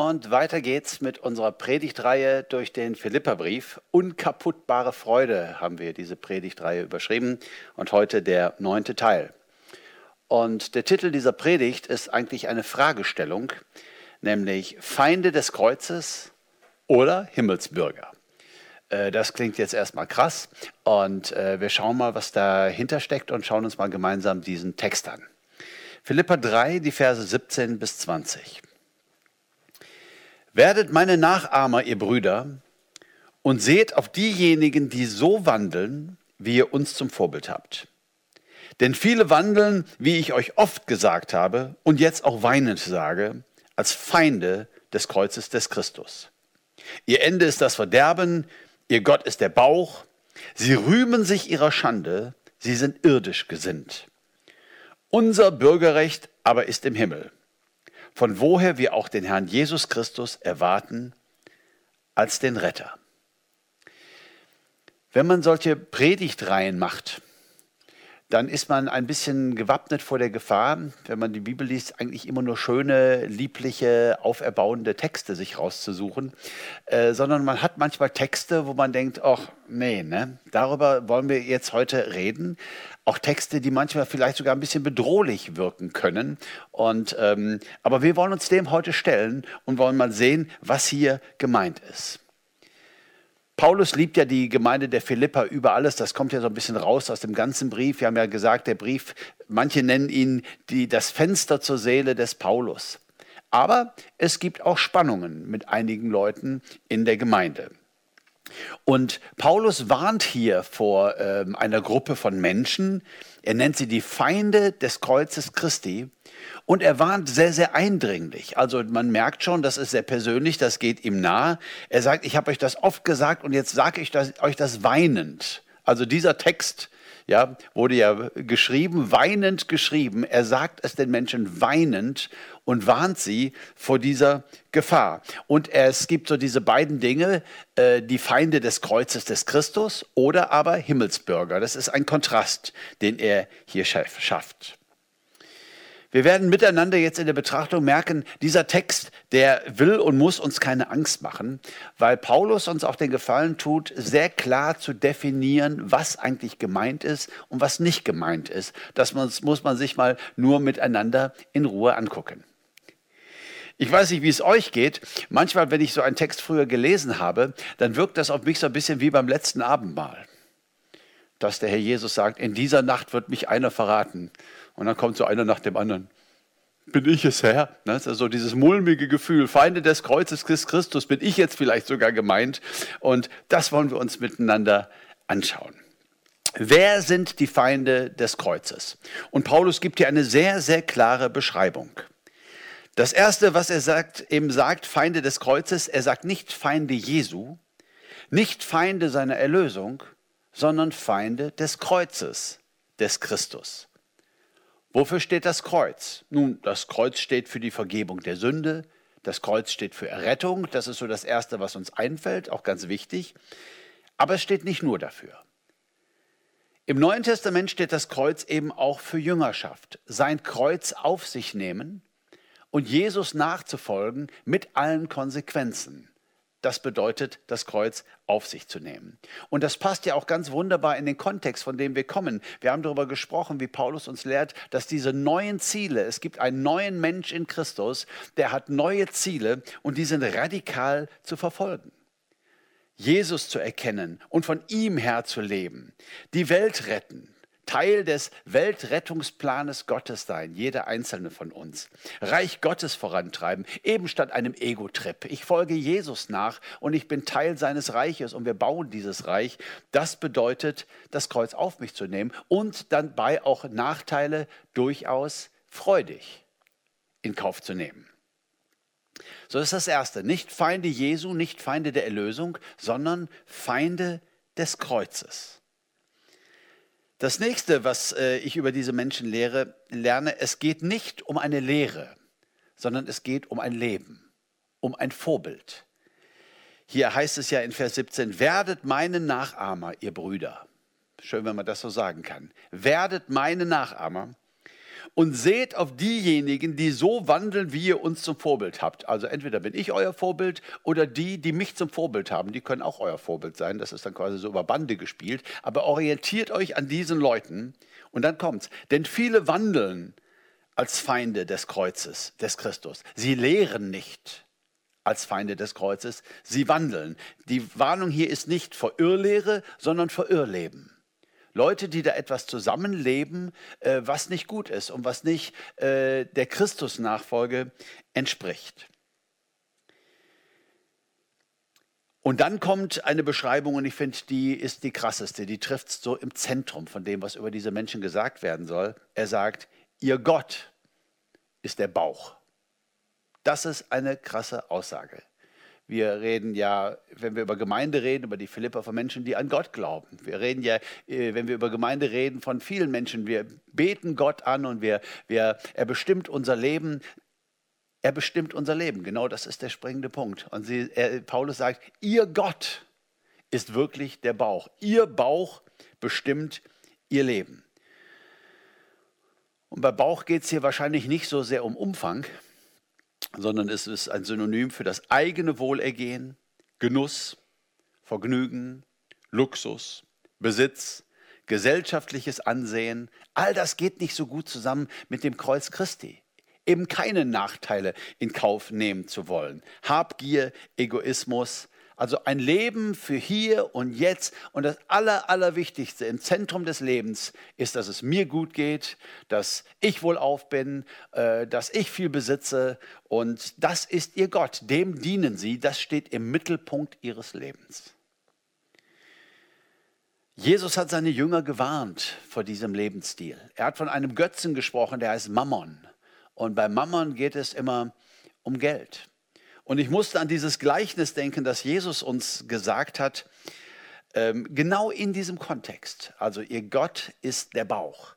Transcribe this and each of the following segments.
Und weiter geht's mit unserer Predigtreihe durch den Philipperbrief. Unkaputtbare Freude haben wir diese Predigtreihe überschrieben und heute der neunte Teil. Und der Titel dieser Predigt ist eigentlich eine Fragestellung, nämlich Feinde des Kreuzes oder Himmelsbürger. Äh, das klingt jetzt erstmal krass und äh, wir schauen mal, was dahinter steckt und schauen uns mal gemeinsam diesen Text an. Philippa 3, die Verse 17 bis 20. Werdet meine Nachahmer, ihr Brüder, und seht auf diejenigen, die so wandeln, wie ihr uns zum Vorbild habt. Denn viele wandeln, wie ich euch oft gesagt habe und jetzt auch weinend sage, als Feinde des Kreuzes des Christus. Ihr Ende ist das Verderben, ihr Gott ist der Bauch. Sie rühmen sich ihrer Schande, sie sind irdisch gesinnt. Unser Bürgerrecht aber ist im Himmel von woher wir auch den Herrn Jesus Christus erwarten als den Retter. Wenn man solche Predigtreihen macht, dann ist man ein bisschen gewappnet vor der Gefahr, wenn man die Bibel liest, eigentlich immer nur schöne, liebliche, auferbauende Texte sich rauszusuchen, äh, sondern man hat manchmal Texte, wo man denkt, ach nee, ne? darüber wollen wir jetzt heute reden. Auch Texte, die manchmal vielleicht sogar ein bisschen bedrohlich wirken können. Und, ähm, aber wir wollen uns dem heute stellen und wollen mal sehen, was hier gemeint ist. Paulus liebt ja die Gemeinde der Philippa über alles. Das kommt ja so ein bisschen raus aus dem ganzen Brief. Wir haben ja gesagt, der Brief, manche nennen ihn die, das Fenster zur Seele des Paulus. Aber es gibt auch Spannungen mit einigen Leuten in der Gemeinde. Und Paulus warnt hier vor ähm, einer Gruppe von Menschen. Er nennt sie die Feinde des Kreuzes Christi. Und er warnt sehr, sehr eindringlich. Also man merkt schon, das ist sehr persönlich, das geht ihm nahe. Er sagt, ich habe euch das oft gesagt und jetzt sage ich das, euch das weinend. Also dieser Text ja, wurde ja geschrieben, weinend geschrieben. Er sagt es den Menschen weinend und warnt sie vor dieser Gefahr. Und es gibt so diese beiden Dinge, äh, die Feinde des Kreuzes des Christus oder aber Himmelsbürger. Das ist ein Kontrast, den er hier schafft. Wir werden miteinander jetzt in der Betrachtung merken, dieser Text, der will und muss uns keine Angst machen, weil Paulus uns auch den Gefallen tut, sehr klar zu definieren, was eigentlich gemeint ist und was nicht gemeint ist. Das muss man sich mal nur miteinander in Ruhe angucken. Ich weiß nicht, wie es euch geht. Manchmal, wenn ich so einen Text früher gelesen habe, dann wirkt das auf mich so ein bisschen wie beim letzten Abendmahl. Dass der Herr Jesus sagt, in dieser Nacht wird mich einer verraten. Und dann kommt so einer nach dem anderen. Bin ich es, Herr? Ne, das ist also dieses mulmige Gefühl, Feinde des Kreuzes Christus, bin ich jetzt vielleicht sogar gemeint? Und das wollen wir uns miteinander anschauen. Wer sind die Feinde des Kreuzes? Und Paulus gibt hier eine sehr, sehr klare Beschreibung. Das erste, was er sagt, eben sagt, Feinde des Kreuzes, er sagt nicht Feinde Jesu, nicht Feinde seiner Erlösung, sondern Feinde des Kreuzes des Christus. Wofür steht das Kreuz? Nun, das Kreuz steht für die Vergebung der Sünde, das Kreuz steht für Errettung, das ist so das Erste, was uns einfällt, auch ganz wichtig. Aber es steht nicht nur dafür. Im Neuen Testament steht das Kreuz eben auch für Jüngerschaft, sein Kreuz auf sich nehmen und Jesus nachzufolgen mit allen Konsequenzen. Das bedeutet, das Kreuz auf sich zu nehmen. Und das passt ja auch ganz wunderbar in den Kontext, von dem wir kommen. Wir haben darüber gesprochen, wie Paulus uns lehrt, dass diese neuen Ziele, es gibt einen neuen Mensch in Christus, der hat neue Ziele und die sind radikal zu verfolgen. Jesus zu erkennen und von ihm her zu leben, die Welt retten, Teil des Weltrettungsplanes Gottes sein, jeder einzelne von uns. Reich Gottes vorantreiben, eben statt einem Ego-Trip. Ich folge Jesus nach und ich bin Teil seines Reiches und wir bauen dieses Reich. Das bedeutet, das Kreuz auf mich zu nehmen und dann bei auch Nachteile durchaus freudig in Kauf zu nehmen. So ist das Erste. Nicht Feinde Jesu, nicht Feinde der Erlösung, sondern Feinde des Kreuzes. Das nächste, was äh, ich über diese Menschen lehre, lerne, es geht nicht um eine Lehre, sondern es geht um ein Leben, um ein Vorbild. Hier heißt es ja in Vers 17, werdet meine Nachahmer, ihr Brüder. Schön, wenn man das so sagen kann. Werdet meine Nachahmer und seht auf diejenigen, die so wandeln, wie ihr uns zum Vorbild habt. Also entweder bin ich euer Vorbild oder die, die mich zum Vorbild haben, die können auch euer Vorbild sein. Das ist dann quasi so über Bande gespielt. Aber orientiert euch an diesen Leuten und dann kommt's. Denn viele wandeln als Feinde des Kreuzes, des Christus. Sie lehren nicht als Feinde des Kreuzes, sie wandeln. Die Warnung hier ist nicht vor Irrlehre, sondern vor Irrleben. Leute, die da etwas zusammenleben, äh, was nicht gut ist und was nicht äh, der Christusnachfolge entspricht. Und dann kommt eine Beschreibung, und ich finde, die ist die krasseste, die trifft so im Zentrum von dem, was über diese Menschen gesagt werden soll. Er sagt, ihr Gott ist der Bauch. Das ist eine krasse Aussage. Wir reden ja, wenn wir über Gemeinde reden, über die Philippa von Menschen, die an Gott glauben. Wir reden ja, äh, wenn wir über Gemeinde reden, von vielen Menschen. Wir beten Gott an und wir, wir, er bestimmt unser Leben. Er bestimmt unser Leben. Genau das ist der springende Punkt. Und sie, er, Paulus sagt, ihr Gott ist wirklich der Bauch. Ihr Bauch bestimmt ihr Leben. Und bei Bauch geht es hier wahrscheinlich nicht so sehr um Umfang, sondern es ist ein Synonym für das eigene Wohlergehen, Genuss, Vergnügen, Luxus, Besitz, gesellschaftliches Ansehen. All das geht nicht so gut zusammen mit dem Kreuz Christi. Eben keine Nachteile in Kauf nehmen zu wollen. Habgier, Egoismus, also ein Leben für hier und jetzt. Und das Aller, Allerwichtigste im Zentrum des Lebens ist, dass es mir gut geht, dass ich wohlauf bin, äh, dass ich viel besitze. Und das ist ihr Gott. Dem dienen sie. Das steht im Mittelpunkt ihres Lebens. Jesus hat seine Jünger gewarnt vor diesem Lebensstil. Er hat von einem Götzen gesprochen, der heißt Mammon. Und bei Mammon geht es immer um Geld. Und ich musste an dieses Gleichnis denken, das Jesus uns gesagt hat, ähm, genau in diesem Kontext. Also ihr Gott ist der Bauch.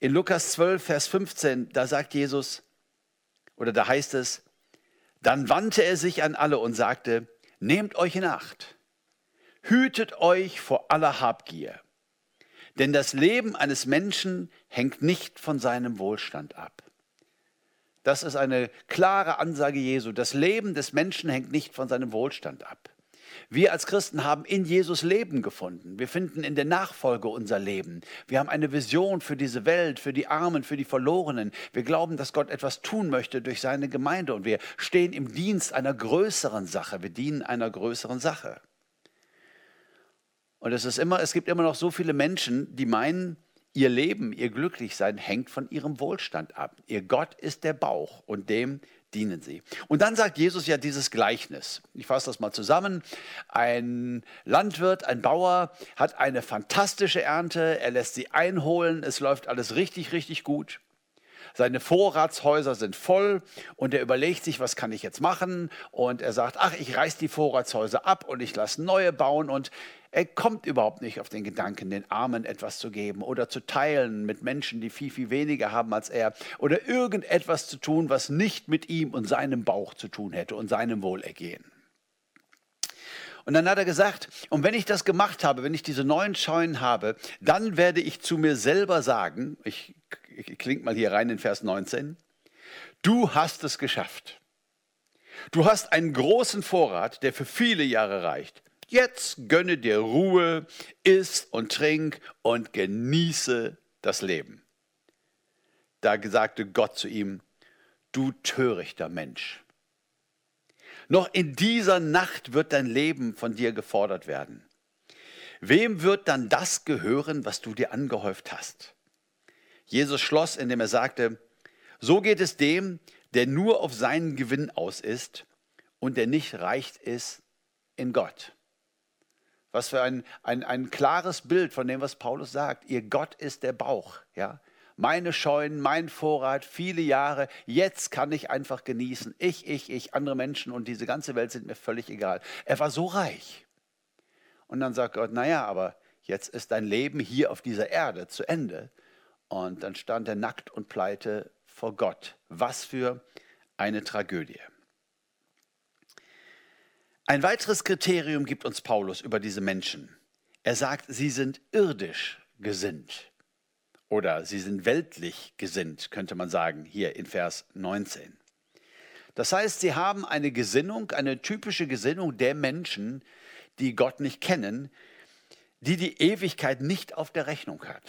In Lukas 12, Vers 15, da sagt Jesus, oder da heißt es, dann wandte er sich an alle und sagte, nehmt euch in Acht, hütet euch vor aller Habgier, denn das Leben eines Menschen hängt nicht von seinem Wohlstand ab. Das ist eine klare Ansage Jesu. Das Leben des Menschen hängt nicht von seinem Wohlstand ab. Wir als Christen haben in Jesus Leben gefunden. Wir finden in der Nachfolge unser Leben. Wir haben eine Vision für diese Welt, für die Armen, für die Verlorenen. Wir glauben, dass Gott etwas tun möchte durch seine Gemeinde und wir stehen im Dienst einer größeren Sache. Wir dienen einer größeren Sache. Und es ist immer, es gibt immer noch so viele Menschen, die meinen, Ihr Leben, ihr Glücklichsein hängt von ihrem Wohlstand ab. Ihr Gott ist der Bauch und dem dienen sie. Und dann sagt Jesus ja dieses Gleichnis. Ich fasse das mal zusammen. Ein Landwirt, ein Bauer hat eine fantastische Ernte. Er lässt sie einholen. Es läuft alles richtig, richtig gut. Seine Vorratshäuser sind voll und er überlegt sich, was kann ich jetzt machen? Und er sagt, ach, ich reiß die Vorratshäuser ab und ich lasse neue bauen und er kommt überhaupt nicht auf den Gedanken, den Armen etwas zu geben oder zu teilen mit Menschen, die viel, viel weniger haben als er oder irgendetwas zu tun, was nicht mit ihm und seinem Bauch zu tun hätte und seinem Wohlergehen. Und dann hat er gesagt, und wenn ich das gemacht habe, wenn ich diese neuen Scheunen habe, dann werde ich zu mir selber sagen, ich ich klinge mal hier rein in Vers 19, du hast es geschafft. Du hast einen großen Vorrat, der für viele Jahre reicht. Jetzt gönne dir Ruhe, iss und trink und genieße das Leben. Da sagte Gott zu ihm, du törichter Mensch. Noch in dieser Nacht wird dein Leben von dir gefordert werden. Wem wird dann das gehören, was du dir angehäuft hast? Jesus schloss, indem er sagte, so geht es dem, der nur auf seinen Gewinn aus ist und der nicht reicht ist in Gott. Was für ein, ein, ein klares Bild von dem, was Paulus sagt. Ihr Gott ist der Bauch. Ja? Meine Scheunen, mein Vorrat, viele Jahre. Jetzt kann ich einfach genießen. Ich, ich, ich, andere Menschen und diese ganze Welt sind mir völlig egal. Er war so reich. Und dann sagt Gott, naja, aber jetzt ist dein Leben hier auf dieser Erde zu Ende. Und dann stand er nackt und pleite vor Gott. Was für eine Tragödie. Ein weiteres Kriterium gibt uns Paulus über diese Menschen. Er sagt, sie sind irdisch gesinnt Oder sie sind weltlich gesinnt, könnte man sagen, hier in Vers 19. Das heißt, sie haben eine Gesinnung, eine typische Gesinnung der Menschen, die Gott nicht kennen, die die Ewigkeit nicht auf der Rechnung hat,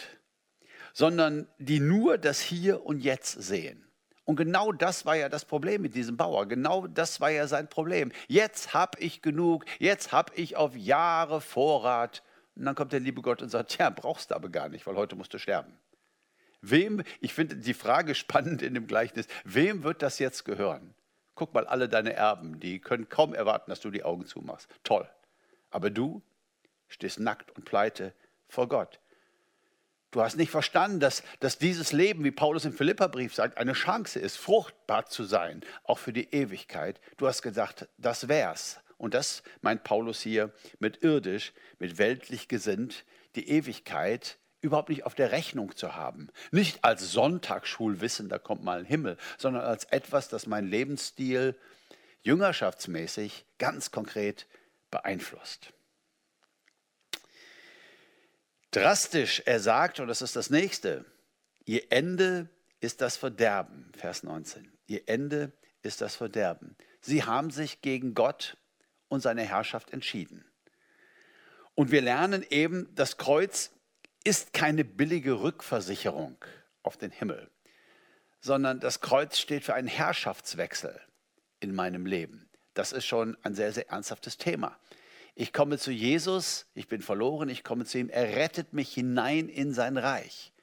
sondern die nur das Hier und Jetzt sehen. Und genau das war ja das Problem mit diesem Bauer. Genau das war ja sein Problem. Jetzt habe ich genug, jetzt habe ich auf Jahre Vorrat. Und dann kommt der liebe Gott und sagt, ja, brauchst du aber gar nicht, weil heute musst du sterben. Wem, ich finde die Frage spannend in dem Gleichnis, wem wird das jetzt gehören? Guck mal, alle deine Erben, die können kaum erwarten, dass du die Augen zumachst. Toll. Aber du stehst nackt und pleite vor Gott. Du hast nicht verstanden, dass, dass dieses Leben, wie Paulus im Philipperbrief sagt, eine Chance ist, fruchtbar zu sein, auch für die Ewigkeit. Du hast gedacht, das wär's. Und das meint Paulus hier mit irdisch, mit weltlich gesinnt, die Ewigkeit überhaupt nicht auf der Rechnung zu haben. Nicht als Sonntagsschulwissen, da kommt mal ein Himmel, sondern als etwas, das mein Lebensstil jüngerschaftsmäßig ganz konkret beeinflusst. Drastisch, er sagt, und das ist das nächste, ihr Ende ist das Verderben, Vers 19. Ihr Ende ist das Verderben. Sie haben sich gegen Gott und seine Herrschaft entschieden. Und wir lernen eben, das Kreuz ist keine billige Rückversicherung auf den Himmel, sondern das Kreuz steht für einen Herrschaftswechsel in meinem Leben. Das ist schon ein sehr, sehr ernsthaftes Thema. Ich komme zu Jesus, ich bin verloren, ich komme zu ihm, er rettet mich hinein in sein Reich.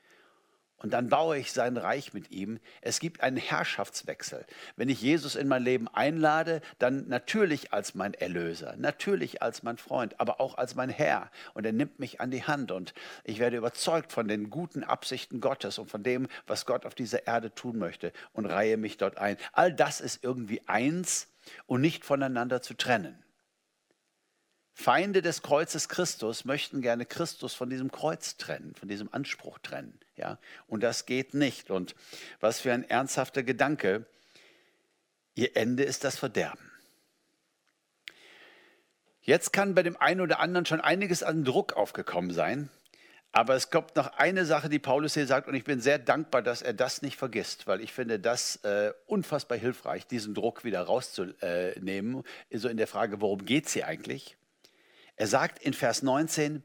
Und dann baue ich sein Reich mit ihm. Es gibt einen Herrschaftswechsel. Wenn ich Jesus in mein Leben einlade, dann natürlich als mein Erlöser, natürlich als mein Freund, aber auch als mein Herr. Und er nimmt mich an die Hand und ich werde überzeugt von den guten Absichten Gottes und von dem, was Gott auf dieser Erde tun möchte und reihe mich dort ein. All das ist irgendwie eins und nicht voneinander zu trennen. Feinde des Kreuzes Christus möchten gerne Christus von diesem Kreuz trennen, von diesem Anspruch trennen. Ja? Und das geht nicht. Und was für ein ernsthafter Gedanke. Ihr Ende ist das Verderben. Jetzt kann bei dem einen oder anderen schon einiges an Druck aufgekommen sein. Aber es kommt noch eine Sache, die Paulus hier sagt, und ich bin sehr dankbar, dass er das nicht vergisst, weil ich finde das äh, unfassbar hilfreich, diesen Druck wieder rauszunehmen, so in der Frage, worum geht es hier eigentlich? Er sagt in Vers 19,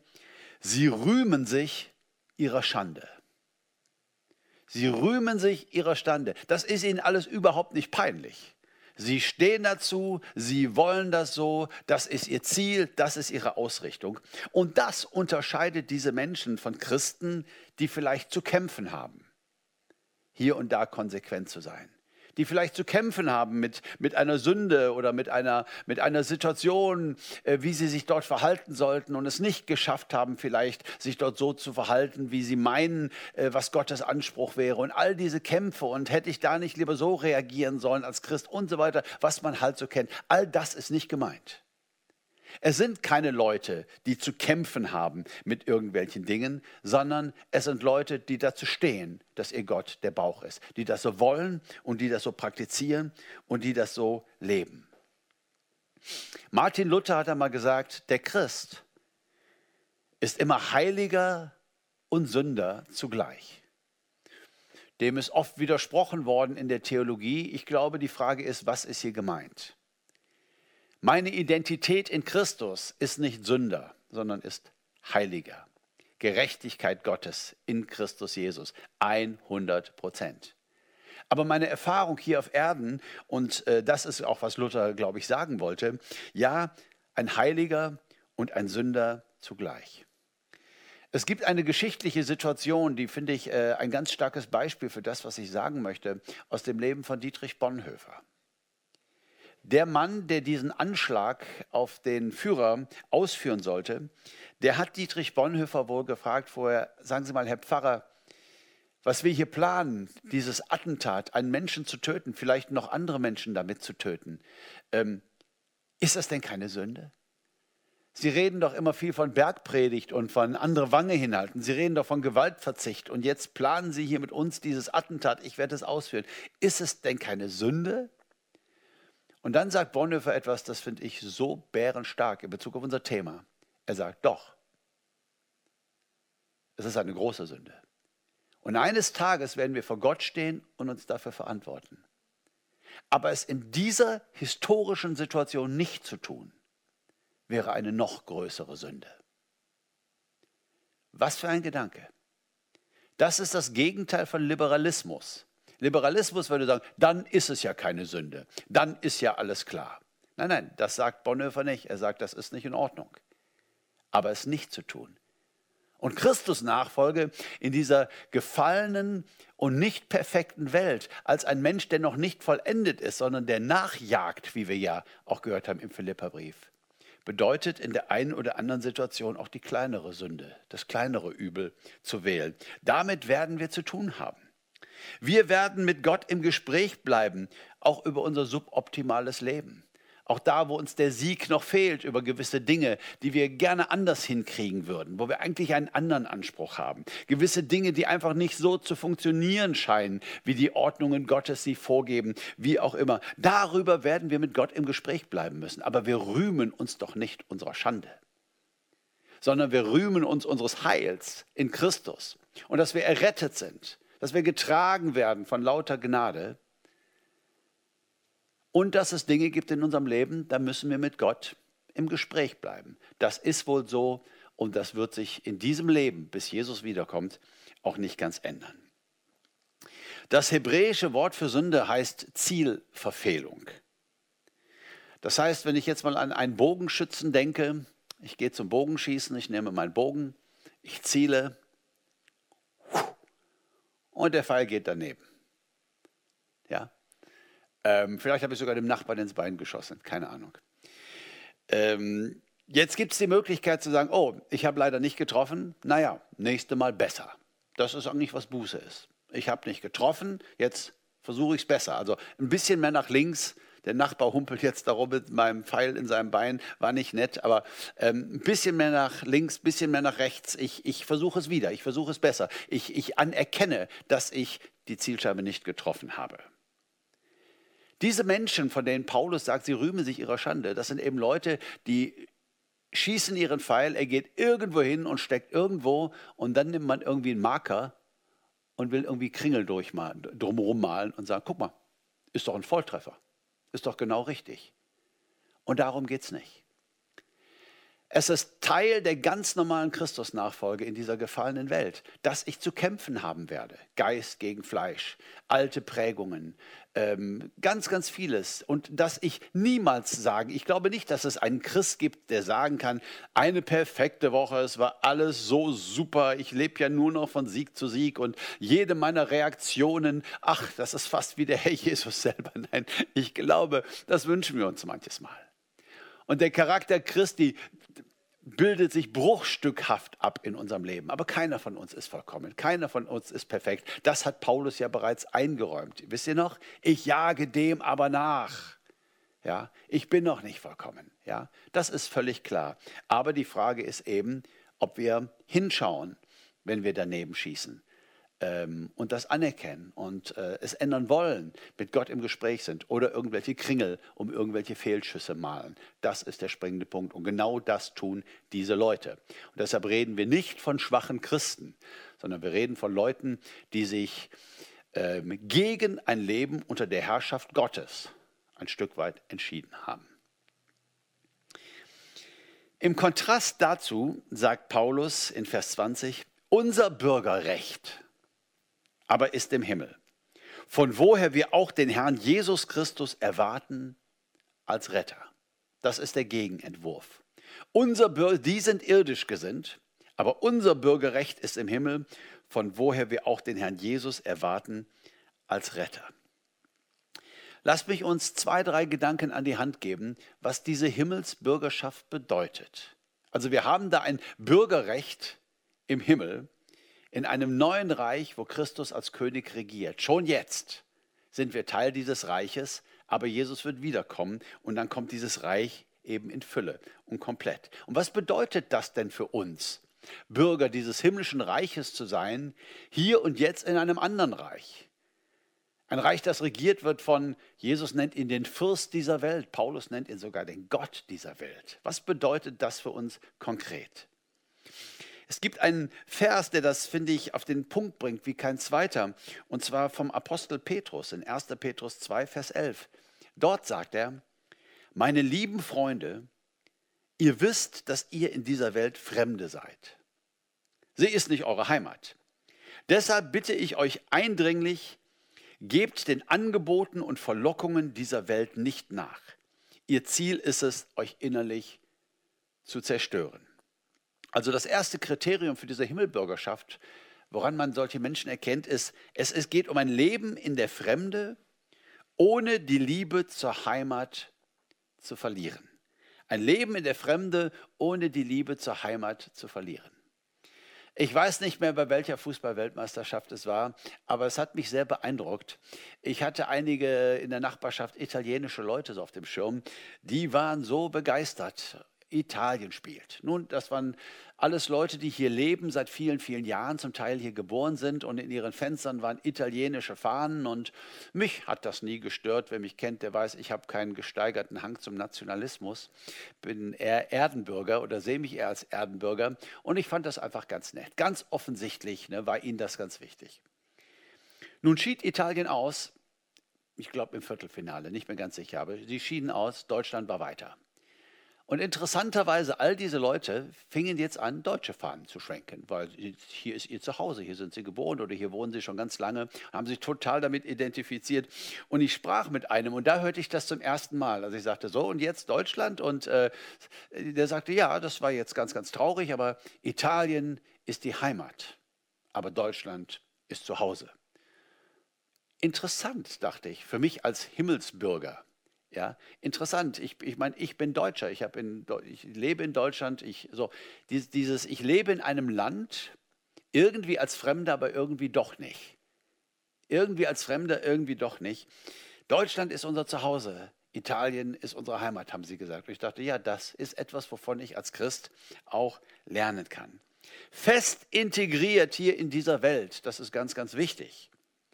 sie rühmen sich ihrer Schande. Sie rühmen sich ihrer Stande. Das ist ihnen alles überhaupt nicht peinlich. Sie stehen dazu, sie wollen das so, das ist ihr Ziel, das ist ihre Ausrichtung. Und das unterscheidet diese Menschen von Christen, die vielleicht zu kämpfen haben, hier und da konsequent zu sein die vielleicht zu kämpfen haben mit, mit einer Sünde oder mit einer, mit einer Situation, äh, wie sie sich dort verhalten sollten und es nicht geschafft haben, vielleicht sich dort so zu verhalten, wie sie meinen, äh, was Gottes Anspruch wäre. Und all diese Kämpfe und hätte ich da nicht lieber so reagieren sollen als Christ und so weiter, was man halt so kennt. All das ist nicht gemeint. Es sind keine Leute, die zu kämpfen haben mit irgendwelchen Dingen, sondern es sind Leute, die dazu stehen, dass ihr Gott der Bauch ist, die das so wollen und die das so praktizieren und die das so leben. Martin Luther hat einmal gesagt, der Christ ist immer Heiliger und Sünder zugleich. Dem ist oft widersprochen worden in der Theologie. Ich glaube, die Frage ist, was ist hier gemeint? Meine Identität in Christus ist nicht Sünder, sondern ist Heiliger. Gerechtigkeit Gottes in Christus Jesus. 100 Prozent. Aber meine Erfahrung hier auf Erden, und äh, das ist auch, was Luther, glaube ich, sagen wollte, ja, ein Heiliger und ein Sünder zugleich. Es gibt eine geschichtliche Situation, die finde ich äh, ein ganz starkes Beispiel für das, was ich sagen möchte, aus dem Leben von Dietrich Bonhoeffer. Der Mann, der diesen Anschlag auf den Führer ausführen sollte, der hat Dietrich Bonhoeffer wohl gefragt vorher, sagen Sie mal, Herr Pfarrer, was wir hier planen, dieses Attentat, einen Menschen zu töten, vielleicht noch andere Menschen damit zu töten, ähm, ist das denn keine Sünde? Sie reden doch immer viel von Bergpredigt und von andere Wange hinhalten. Sie reden doch von Gewaltverzicht und jetzt planen Sie hier mit uns dieses Attentat, ich werde es ausführen. Ist es denn keine Sünde? Und dann sagt Bonhoeffer etwas, das finde ich so bärenstark in Bezug auf unser Thema. Er sagt, doch, es ist eine große Sünde. Und eines Tages werden wir vor Gott stehen und uns dafür verantworten. Aber es in dieser historischen Situation nicht zu tun, wäre eine noch größere Sünde. Was für ein Gedanke. Das ist das Gegenteil von Liberalismus. Liberalismus würde sagen, dann ist es ja keine Sünde, dann ist ja alles klar. Nein, nein, das sagt Bonhoeffer nicht. Er sagt, das ist nicht in Ordnung. Aber es nicht zu tun. Und Christus Nachfolge in dieser gefallenen und nicht perfekten Welt, als ein Mensch, der noch nicht vollendet ist, sondern der nachjagt, wie wir ja auch gehört haben im Philipperbrief, bedeutet in der einen oder anderen Situation auch die kleinere Sünde, das kleinere Übel zu wählen. Damit werden wir zu tun haben. Wir werden mit Gott im Gespräch bleiben, auch über unser suboptimales Leben. Auch da, wo uns der Sieg noch fehlt über gewisse Dinge, die wir gerne anders hinkriegen würden, wo wir eigentlich einen anderen Anspruch haben. Gewisse Dinge, die einfach nicht so zu funktionieren scheinen, wie die Ordnungen Gottes sie vorgeben, wie auch immer. Darüber werden wir mit Gott im Gespräch bleiben müssen. Aber wir rühmen uns doch nicht unserer Schande, sondern wir rühmen uns unseres Heils in Christus und dass wir errettet sind, dass wir getragen werden von lauter Gnade und dass es Dinge gibt in unserem Leben, da müssen wir mit Gott im Gespräch bleiben. Das ist wohl so und das wird sich in diesem Leben, bis Jesus wiederkommt, auch nicht ganz ändern. Das hebräische Wort für Sünde heißt Zielverfehlung. Das heißt, wenn ich jetzt mal an einen Bogenschützen denke, ich gehe zum Bogenschießen, ich nehme meinen Bogen, ich ziele und der Pfeil geht daneben. Ja, ähm, vielleicht habe ich sogar dem Nachbarn ins Bein geschossen, keine Ahnung. Ähm, jetzt gibt es die Möglichkeit zu sagen, oh, ich habe leider nicht getroffen, naja, nächste Mal besser. Das ist eigentlich, was Buße ist. Ich habe nicht getroffen, jetzt versuche ich es besser. Also ein bisschen mehr nach links, der Nachbar humpelt jetzt darum mit meinem Pfeil in seinem Bein, war nicht nett, aber ähm, ein bisschen mehr nach links, ein bisschen mehr nach rechts. Ich, ich versuche es wieder, ich versuche es besser. Ich, ich anerkenne, dass ich die Zielscheibe nicht getroffen habe. Diese Menschen, von denen Paulus sagt, sie rühmen sich ihrer Schande, das sind eben Leute, die schießen ihren Pfeil, er geht irgendwo hin und steckt irgendwo und dann nimmt man irgendwie einen Marker und will irgendwie Kringel drumherum malen und sagen, guck mal, ist doch ein Volltreffer, ist doch genau richtig. Und darum geht es nicht. Es ist Teil der ganz normalen Christusnachfolge in dieser gefallenen Welt, dass ich zu kämpfen haben werde. Geist gegen Fleisch, alte Prägungen, ähm, ganz, ganz vieles. Und dass ich niemals sagen, ich glaube nicht, dass es einen Christ gibt, der sagen kann, eine perfekte Woche, es war alles so super, ich lebe ja nur noch von Sieg zu Sieg und jede meiner Reaktionen, ach, das ist fast wie der Herr Jesus selber. Nein, ich glaube, das wünschen wir uns manches Mal. Und der Charakter Christi bildet sich bruchstückhaft ab in unserem Leben. Aber keiner von uns ist vollkommen. Keiner von uns ist perfekt. Das hat Paulus ja bereits eingeräumt. Wisst ihr noch? Ich jage dem aber nach. Ja, ich bin noch nicht vollkommen. Ja, das ist völlig klar. Aber die Frage ist eben, ob wir hinschauen, wenn wir daneben schießen ähm, und das anerkennen und äh, es ändern wollen, mit Gott im Gespräch sind oder irgendwelche Kringel um irgendwelche Fehlschüsse malen. Das ist der springende Punkt. Und genau das tun diese Leute. Und deshalb reden wir nicht von schwachen Christen, sondern wir reden von Leuten, die sich ähm, gegen ein Leben unter der Herrschaft Gottes ein Stück weit entschieden haben. Im Kontrast dazu sagt Paulus in Vers 20, unser Bürgerrecht aber ist im Himmel, von woher wir auch den Herrn Jesus Christus erwarten als Retter. Das ist der Gegenentwurf. Unser die sind irdisch gesinnt, aber unser Bürgerrecht ist im Himmel, von woher wir auch den Herrn Jesus erwarten als Retter. Lasst mich uns zwei, drei Gedanken an die Hand geben, was diese Himmelsbürgerschaft bedeutet. Also wir haben da ein Bürgerrecht im Himmel, in einem neuen Reich, wo Christus als König regiert. Schon jetzt sind wir Teil dieses Reiches, aber Jesus wird wiederkommen und dann kommt dieses Reich eben in Fülle und komplett. Und was bedeutet das denn für uns, Bürger dieses himmlischen Reiches zu sein, hier und jetzt in einem anderen Reich? Ein Reich, das regiert wird von, Jesus nennt ihn den Fürst dieser Welt, Paulus nennt ihn sogar den Gott dieser Welt. Was bedeutet das für uns konkret? Es gibt einen Vers, der das, finde ich, auf den Punkt bringt wie kein zweiter, und zwar vom Apostel Petrus in 1. Petrus 2, Vers 11. Dort sagt er, meine lieben Freunde, ihr wisst, dass ihr in dieser Welt Fremde seid. Sie ist nicht eure Heimat. Deshalb bitte ich euch eindringlich, gebt den Angeboten und Verlockungen dieser Welt nicht nach. Ihr Ziel ist es, euch innerlich zu zerstören. Also das erste Kriterium für diese Himmelbürgerschaft, woran man solche Menschen erkennt, ist, es, es geht um ein Leben in der Fremde, ohne die Liebe zur Heimat zu verlieren. Ein Leben in der Fremde, ohne die Liebe zur Heimat zu verlieren. Ich weiß nicht mehr, bei welcher Fußballweltmeisterschaft es war, aber es hat mich sehr beeindruckt. Ich hatte einige in der Nachbarschaft italienische Leute so auf dem Schirm, die waren so begeistert Italien spielt. Nun, das waren alles Leute, die hier leben, seit vielen, vielen Jahren, zum Teil hier geboren sind und in ihren Fenstern waren italienische Fahnen und mich hat das nie gestört. Wer mich kennt, der weiß, ich habe keinen gesteigerten Hang zum Nationalismus, bin eher Erdenbürger oder sehe mich eher als Erdenbürger und ich fand das einfach ganz nett. Ganz offensichtlich ne, war ihnen das ganz wichtig. Nun schied Italien aus, ich glaube im Viertelfinale, nicht mehr ganz sicher, aber sie schieden aus, Deutschland war weiter. Und interessanterweise, all diese Leute fingen jetzt an, deutsche Fahnen zu schwenken, weil hier ist ihr Zuhause, hier sind sie geboren oder hier wohnen sie schon ganz lange, haben sich total damit identifiziert. Und ich sprach mit einem und da hörte ich das zum ersten Mal. Also ich sagte, so und jetzt Deutschland? Und äh, der sagte, ja, das war jetzt ganz, ganz traurig, aber Italien ist die Heimat, aber Deutschland ist zu Hause. Interessant, dachte ich, für mich als Himmelsbürger. Ja, interessant. Ich, ich meine, ich bin Deutscher. Ich, in, ich lebe in Deutschland. Ich, so, dieses, ich lebe in einem Land, irgendwie als Fremder, aber irgendwie doch nicht. Irgendwie als Fremder, irgendwie doch nicht. Deutschland ist unser Zuhause. Italien ist unsere Heimat, haben sie gesagt. Und ich dachte, ja, das ist etwas, wovon ich als Christ auch lernen kann. Fest integriert hier in dieser Welt, das ist ganz, ganz wichtig.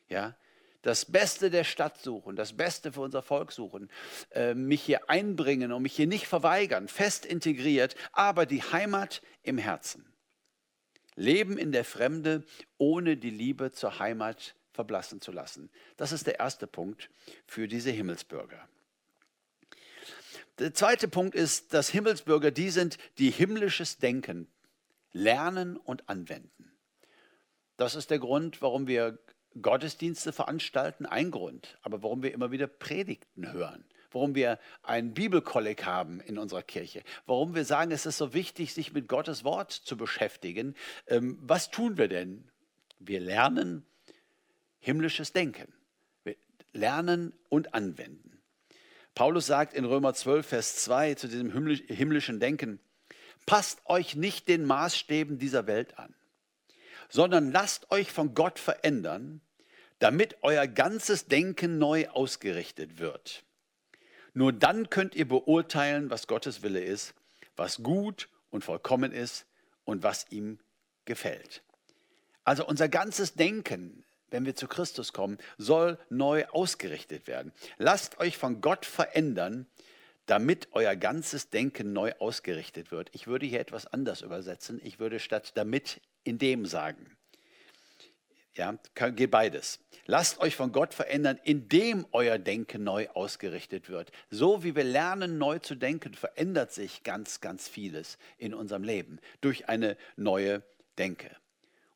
Ja, das Beste der Stadt suchen, das Beste für unser Volk suchen, äh, mich hier einbringen und mich hier nicht verweigern, fest integriert, aber die Heimat im Herzen. Leben in der Fremde, ohne die Liebe zur Heimat verblassen zu lassen. Das ist der erste Punkt für diese Himmelsbürger. Der zweite Punkt ist, dass Himmelsbürger die sind, die himmlisches Denken lernen und anwenden. Das ist der Grund, warum wir Gottesdienste veranstalten, ein Grund. Aber warum wir immer wieder Predigten hören, warum wir ein Bibelkolleg haben in unserer Kirche, warum wir sagen, es ist so wichtig, sich mit Gottes Wort zu beschäftigen. Ähm, was tun wir denn? Wir lernen himmlisches Denken. Wir lernen und anwenden. Paulus sagt in Römer 12, Vers 2 zu diesem himmlischen Denken, passt euch nicht den Maßstäben dieser Welt an sondern lasst euch von Gott verändern, damit euer ganzes Denken neu ausgerichtet wird. Nur dann könnt ihr beurteilen, was Gottes Wille ist, was gut und vollkommen ist und was ihm gefällt. Also unser ganzes Denken, wenn wir zu Christus kommen, soll neu ausgerichtet werden. Lasst euch von Gott verändern, damit euer ganzes Denken neu ausgerichtet wird. Ich würde hier etwas anders übersetzen. Ich würde statt damit in dem sagen. Ja, geht beides. Lasst euch von Gott verändern, indem euer Denken neu ausgerichtet wird. So wie wir lernen, neu zu denken, verändert sich ganz, ganz vieles in unserem Leben durch eine neue Denke.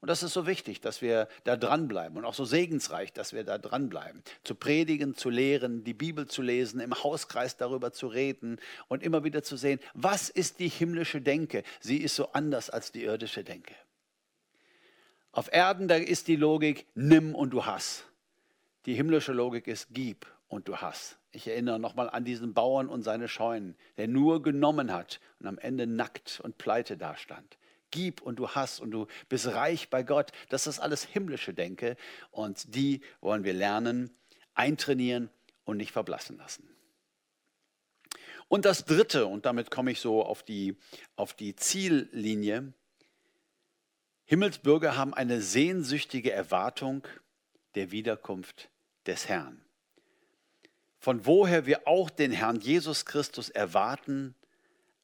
Und das ist so wichtig, dass wir da dranbleiben und auch so segensreich, dass wir da dranbleiben. Zu predigen, zu lehren, die Bibel zu lesen, im Hauskreis darüber zu reden und immer wieder zu sehen, was ist die himmlische Denke? Sie ist so anders als die irdische Denke. Auf Erden, da ist die Logik, nimm und du hast. Die himmlische Logik ist, gib und du hast. Ich erinnere nochmal an diesen Bauern und seine Scheunen, der nur genommen hat und am Ende nackt und pleite dastand. Gib und du hast und du bist reich bei Gott. Das ist alles himmlische Denke und die wollen wir lernen, eintrainieren und nicht verblassen lassen. Und das Dritte, und damit komme ich so auf die, auf die Ziellinie, Himmelsbürger haben eine sehnsüchtige Erwartung der Wiederkunft des Herrn. Von woher wir auch den Herrn Jesus Christus erwarten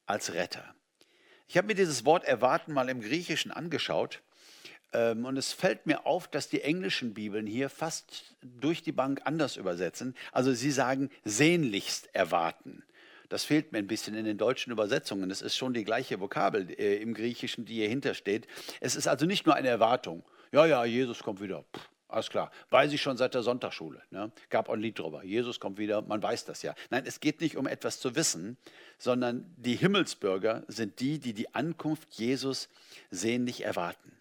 als Retter. Ich habe mir dieses Wort erwarten mal im Griechischen angeschaut ähm, und es fällt mir auf, dass die englischen Bibeln hier fast durch die Bank anders übersetzen. Also sie sagen sehnlichst erwarten. Das fehlt mir ein bisschen in den deutschen Übersetzungen. Es ist schon die gleiche Vokabel äh, im Griechischen, die hier hintersteht. Es ist also nicht nur eine Erwartung. Ja, ja, Jesus kommt wieder. Pff, alles klar. Weiß ich schon seit der Sonntagsschule. Ne? Gab ein Lied drüber. Jesus kommt wieder. Man weiß das ja. Nein, es geht nicht um etwas zu wissen, sondern die Himmelsbürger sind die, die die Ankunft Jesus sehnlich erwarten.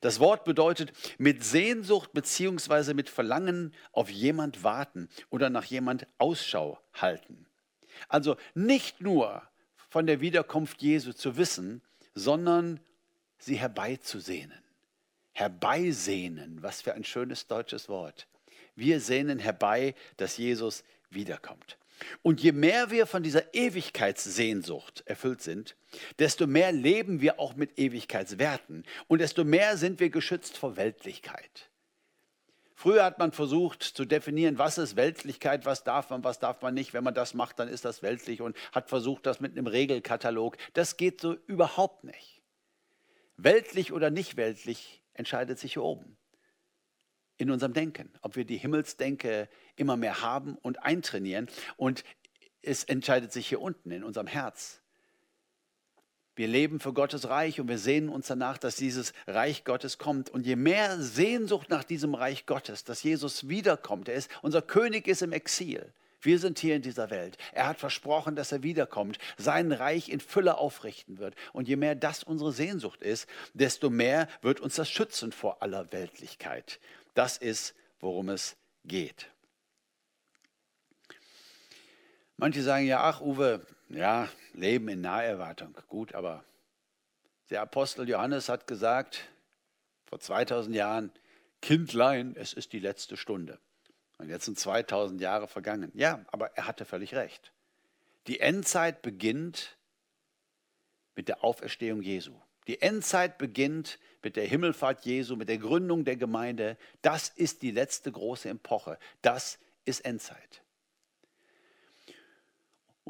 Das Wort bedeutet mit Sehnsucht beziehungsweise mit Verlangen auf jemand warten oder nach jemand Ausschau halten. Also nicht nur von der Wiederkunft Jesu zu wissen, sondern sie herbeizusehnen. Herbeisehnen, was für ein schönes deutsches Wort. Wir sehnen herbei, dass Jesus wiederkommt. Und je mehr wir von dieser Ewigkeitssehnsucht erfüllt sind, desto mehr leben wir auch mit Ewigkeitswerten und desto mehr sind wir geschützt vor Weltlichkeit. Früher hat man versucht zu definieren, was ist Weltlichkeit, was darf man, was darf man nicht. Wenn man das macht, dann ist das weltlich und hat versucht, das mit einem Regelkatalog. Das geht so überhaupt nicht. Weltlich oder nicht weltlich entscheidet sich hier oben. In unserem Denken. Ob wir die Himmelsdenke immer mehr haben und eintrainieren. Und es entscheidet sich hier unten in unserem Herz. Wir leben für Gottes Reich und wir sehnen uns danach, dass dieses Reich Gottes kommt. Und je mehr Sehnsucht nach diesem Reich Gottes, dass Jesus wiederkommt, er ist, unser König ist im Exil. Wir sind hier in dieser Welt. Er hat versprochen, dass er wiederkommt, sein Reich in Fülle aufrichten wird. Und je mehr das unsere Sehnsucht ist, desto mehr wird uns das schützen vor aller Weltlichkeit. Das ist, worum es geht. Manche sagen ja, ach Uwe, ja, Leben in Naherwartung, gut, aber der Apostel Johannes hat gesagt, vor 2000 Jahren, Kindlein, es ist die letzte Stunde. Und jetzt sind 2000 Jahre vergangen. Ja, aber er hatte völlig recht. Die Endzeit beginnt mit der Auferstehung Jesu. Die Endzeit beginnt mit der Himmelfahrt Jesu, mit der Gründung der Gemeinde. Das ist die letzte große Epoche. Das ist Endzeit.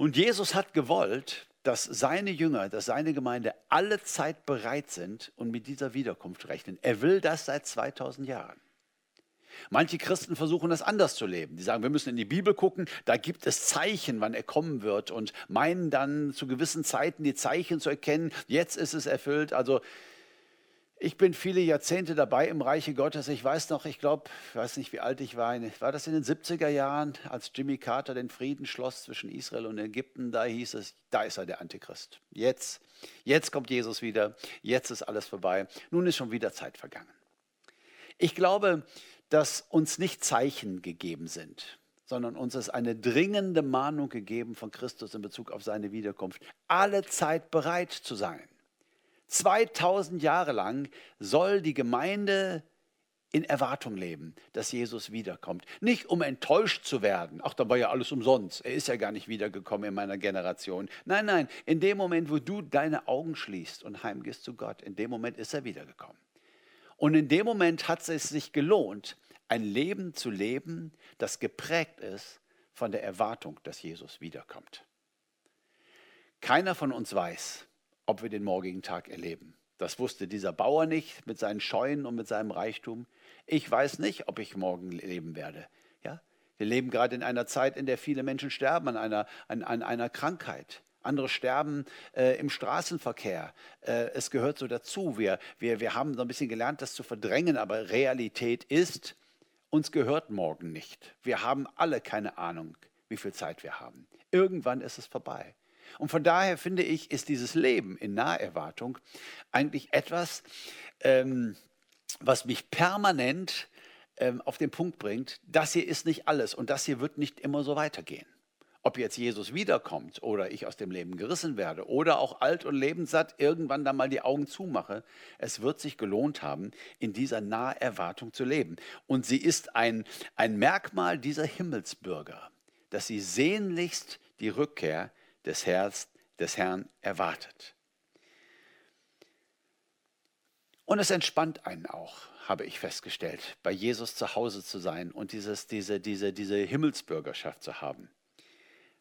Und Jesus hat gewollt, dass seine Jünger, dass seine Gemeinde alle Zeit bereit sind und mit dieser Wiederkunft rechnen. Er will das seit 2000 Jahren. Manche Christen versuchen das anders zu leben. Die sagen, wir müssen in die Bibel gucken, da gibt es Zeichen, wann er kommen wird und meinen dann zu gewissen Zeiten die Zeichen zu erkennen. Jetzt ist es erfüllt. Also ich bin viele Jahrzehnte dabei im Reiche Gottes. Ich weiß noch, ich glaube, ich weiß nicht, wie alt ich war. War das in den 70er Jahren, als Jimmy Carter den Frieden schloss zwischen Israel und Ägypten? Da hieß es, da ist er der Antichrist. Jetzt, jetzt kommt Jesus wieder. Jetzt ist alles vorbei. Nun ist schon wieder Zeit vergangen. Ich glaube, dass uns nicht Zeichen gegeben sind, sondern uns ist eine dringende Mahnung gegeben von Christus in Bezug auf seine Wiederkunft, alle Zeit bereit zu sein. 2000 Jahre lang soll die Gemeinde in Erwartung leben, dass Jesus wiederkommt. Nicht um enttäuscht zu werden, ach, da war ja alles umsonst, er ist ja gar nicht wiedergekommen in meiner Generation. Nein, nein, in dem Moment, wo du deine Augen schließt und heimgehst zu Gott, in dem Moment ist er wiedergekommen. Und in dem Moment hat es sich gelohnt, ein Leben zu leben, das geprägt ist von der Erwartung, dass Jesus wiederkommt. Keiner von uns weiß, ob wir den morgigen Tag erleben. Das wusste dieser Bauer nicht mit seinen Scheunen und mit seinem Reichtum. Ich weiß nicht, ob ich morgen leben werde. Ja? Wir leben gerade in einer Zeit, in der viele Menschen sterben an einer, an, an einer Krankheit. Andere sterben äh, im Straßenverkehr. Äh, es gehört so dazu. Wir, wir, wir haben so ein bisschen gelernt, das zu verdrängen, aber Realität ist, uns gehört morgen nicht. Wir haben alle keine Ahnung, wie viel Zeit wir haben. Irgendwann ist es vorbei. Und von daher finde ich, ist dieses Leben in Naherwartung eigentlich etwas, ähm, was mich permanent ähm, auf den Punkt bringt, das hier ist nicht alles und das hier wird nicht immer so weitergehen. Ob jetzt Jesus wiederkommt oder ich aus dem Leben gerissen werde oder auch alt und lebenssatt irgendwann dann mal die Augen zumache, es wird sich gelohnt haben, in dieser Naherwartung zu leben. Und sie ist ein, ein Merkmal dieser Himmelsbürger, dass sie sehnlichst die Rückkehr des, Herz, des Herrn erwartet. Und es entspannt einen auch, habe ich festgestellt, bei Jesus zu Hause zu sein und dieses, diese, diese, diese Himmelsbürgerschaft zu haben.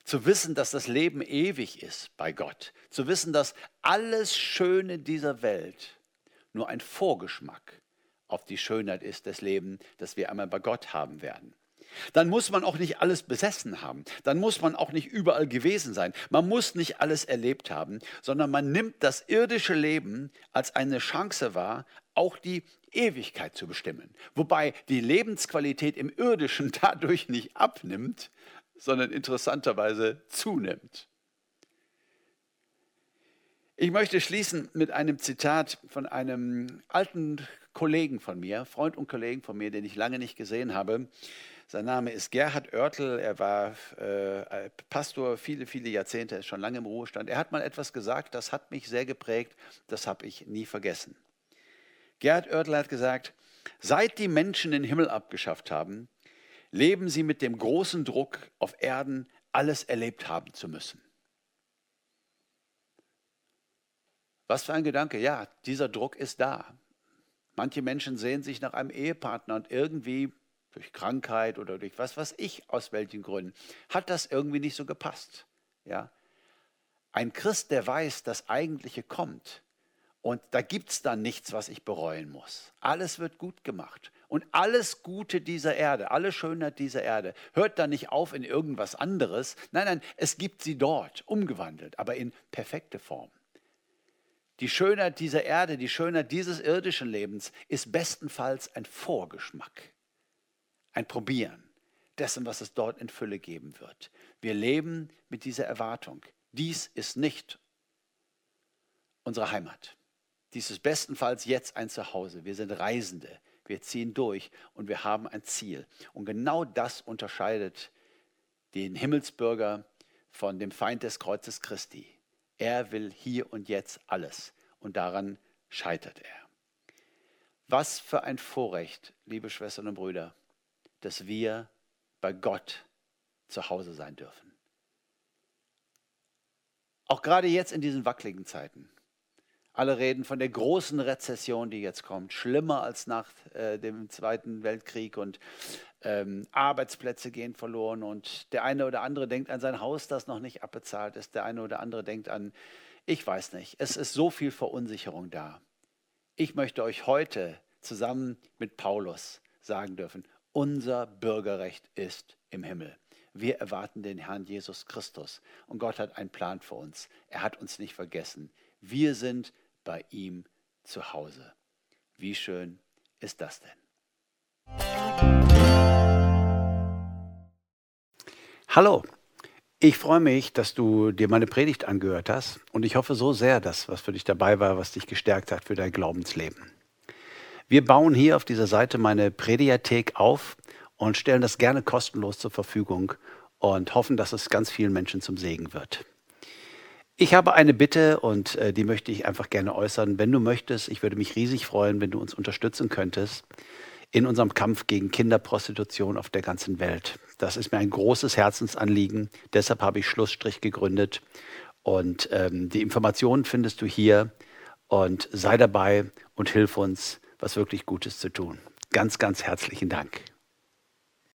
zu wissen, dass das Leben ewig ist bei Gott, zu wissen, dass alles Schöne dieser Welt nur ein Vorgeschmack auf die Schönheit ist des Lebens, das wir einmal bei Gott haben werden. Dann muss man auch nicht alles besessen haben. Dann muss man auch nicht überall gewesen sein. Man muss nicht alles erlebt haben, sondern man nimmt das irdische Leben als eine Chance wahr, auch die Ewigkeit zu bestimmen. Wobei die Lebensqualität im irdischen dadurch nicht abnimmt, sondern interessanterweise zunimmt. Ich möchte schließen mit einem Zitat von einem alten Kollegen von mir, Freund und Kollegen von mir, den ich lange nicht gesehen habe. Sein Name ist Gerhard Oertel. Er war äh, Pastor viele, viele Jahrzehnte, ist schon lange im Ruhestand. Er hat mal etwas gesagt, das hat mich sehr geprägt, das habe ich nie vergessen. Gerhard Oertel hat gesagt, seit die Menschen den Himmel abgeschafft haben, leben sie mit dem großen Druck, auf Erden alles erlebt haben zu müssen. Was für ein Gedanke. Ja, dieser Druck ist da. Manche Menschen sehen sich nach einem Ehepartner und irgendwie durch Krankheit oder durch was weiß ich, aus welchen Gründen, hat das irgendwie nicht so gepasst. Ja? Ein Christ, der weiß, das Eigentliche kommt und da gibt es dann nichts, was ich bereuen muss. Alles wird gut gemacht. Und alles Gute dieser Erde, alle Schönheit dieser Erde, hört dann nicht auf in irgendwas anderes. Nein, nein, es gibt sie dort, umgewandelt, aber in perfekte Form. Die Schönheit dieser Erde, die Schönheit dieses irdischen Lebens ist bestenfalls ein Vorgeschmack ein Probieren dessen, was es dort in Fülle geben wird. Wir leben mit dieser Erwartung. Dies ist nicht unsere Heimat. Dies ist bestenfalls jetzt ein Zuhause. Wir sind Reisende. Wir ziehen durch und wir haben ein Ziel. Und genau das unterscheidet den Himmelsbürger von dem Feind des Kreuzes Christi. Er will hier und jetzt alles und daran scheitert er. Was für ein Vorrecht, liebe Schwestern und Brüder, dass wir bei Gott zu Hause sein dürfen. Auch gerade jetzt in diesen wackeligen Zeiten. Alle reden von der großen Rezession, die jetzt kommt, schlimmer als nach äh, dem Zweiten Weltkrieg und ähm, Arbeitsplätze gehen verloren und der eine oder andere denkt an sein Haus, das noch nicht abbezahlt ist, der eine oder andere denkt an, ich weiß nicht, es ist so viel Verunsicherung da. Ich möchte euch heute zusammen mit Paulus sagen dürfen, unser Bürgerrecht ist im Himmel. Wir erwarten den Herrn Jesus Christus und Gott hat einen Plan für uns. Er hat uns nicht vergessen. Wir sind bei ihm zu Hause. Wie schön ist das denn? Hallo, ich freue mich, dass du dir meine Predigt angehört hast und ich hoffe so sehr, dass was für dich dabei war, was dich gestärkt hat für dein Glaubensleben. Wir bauen hier auf dieser Seite meine Prediathek auf und stellen das gerne kostenlos zur Verfügung und hoffen, dass es ganz vielen Menschen zum Segen wird. Ich habe eine Bitte und äh, die möchte ich einfach gerne äußern. Wenn du möchtest, ich würde mich riesig freuen, wenn du uns unterstützen könntest in unserem Kampf gegen Kinderprostitution auf der ganzen Welt. Das ist mir ein großes Herzensanliegen. Deshalb habe ich Schlussstrich gegründet. Und ähm, die Informationen findest du hier. Und sei dabei und hilf uns was wirklich Gutes zu tun. Ganz, ganz herzlichen Dank.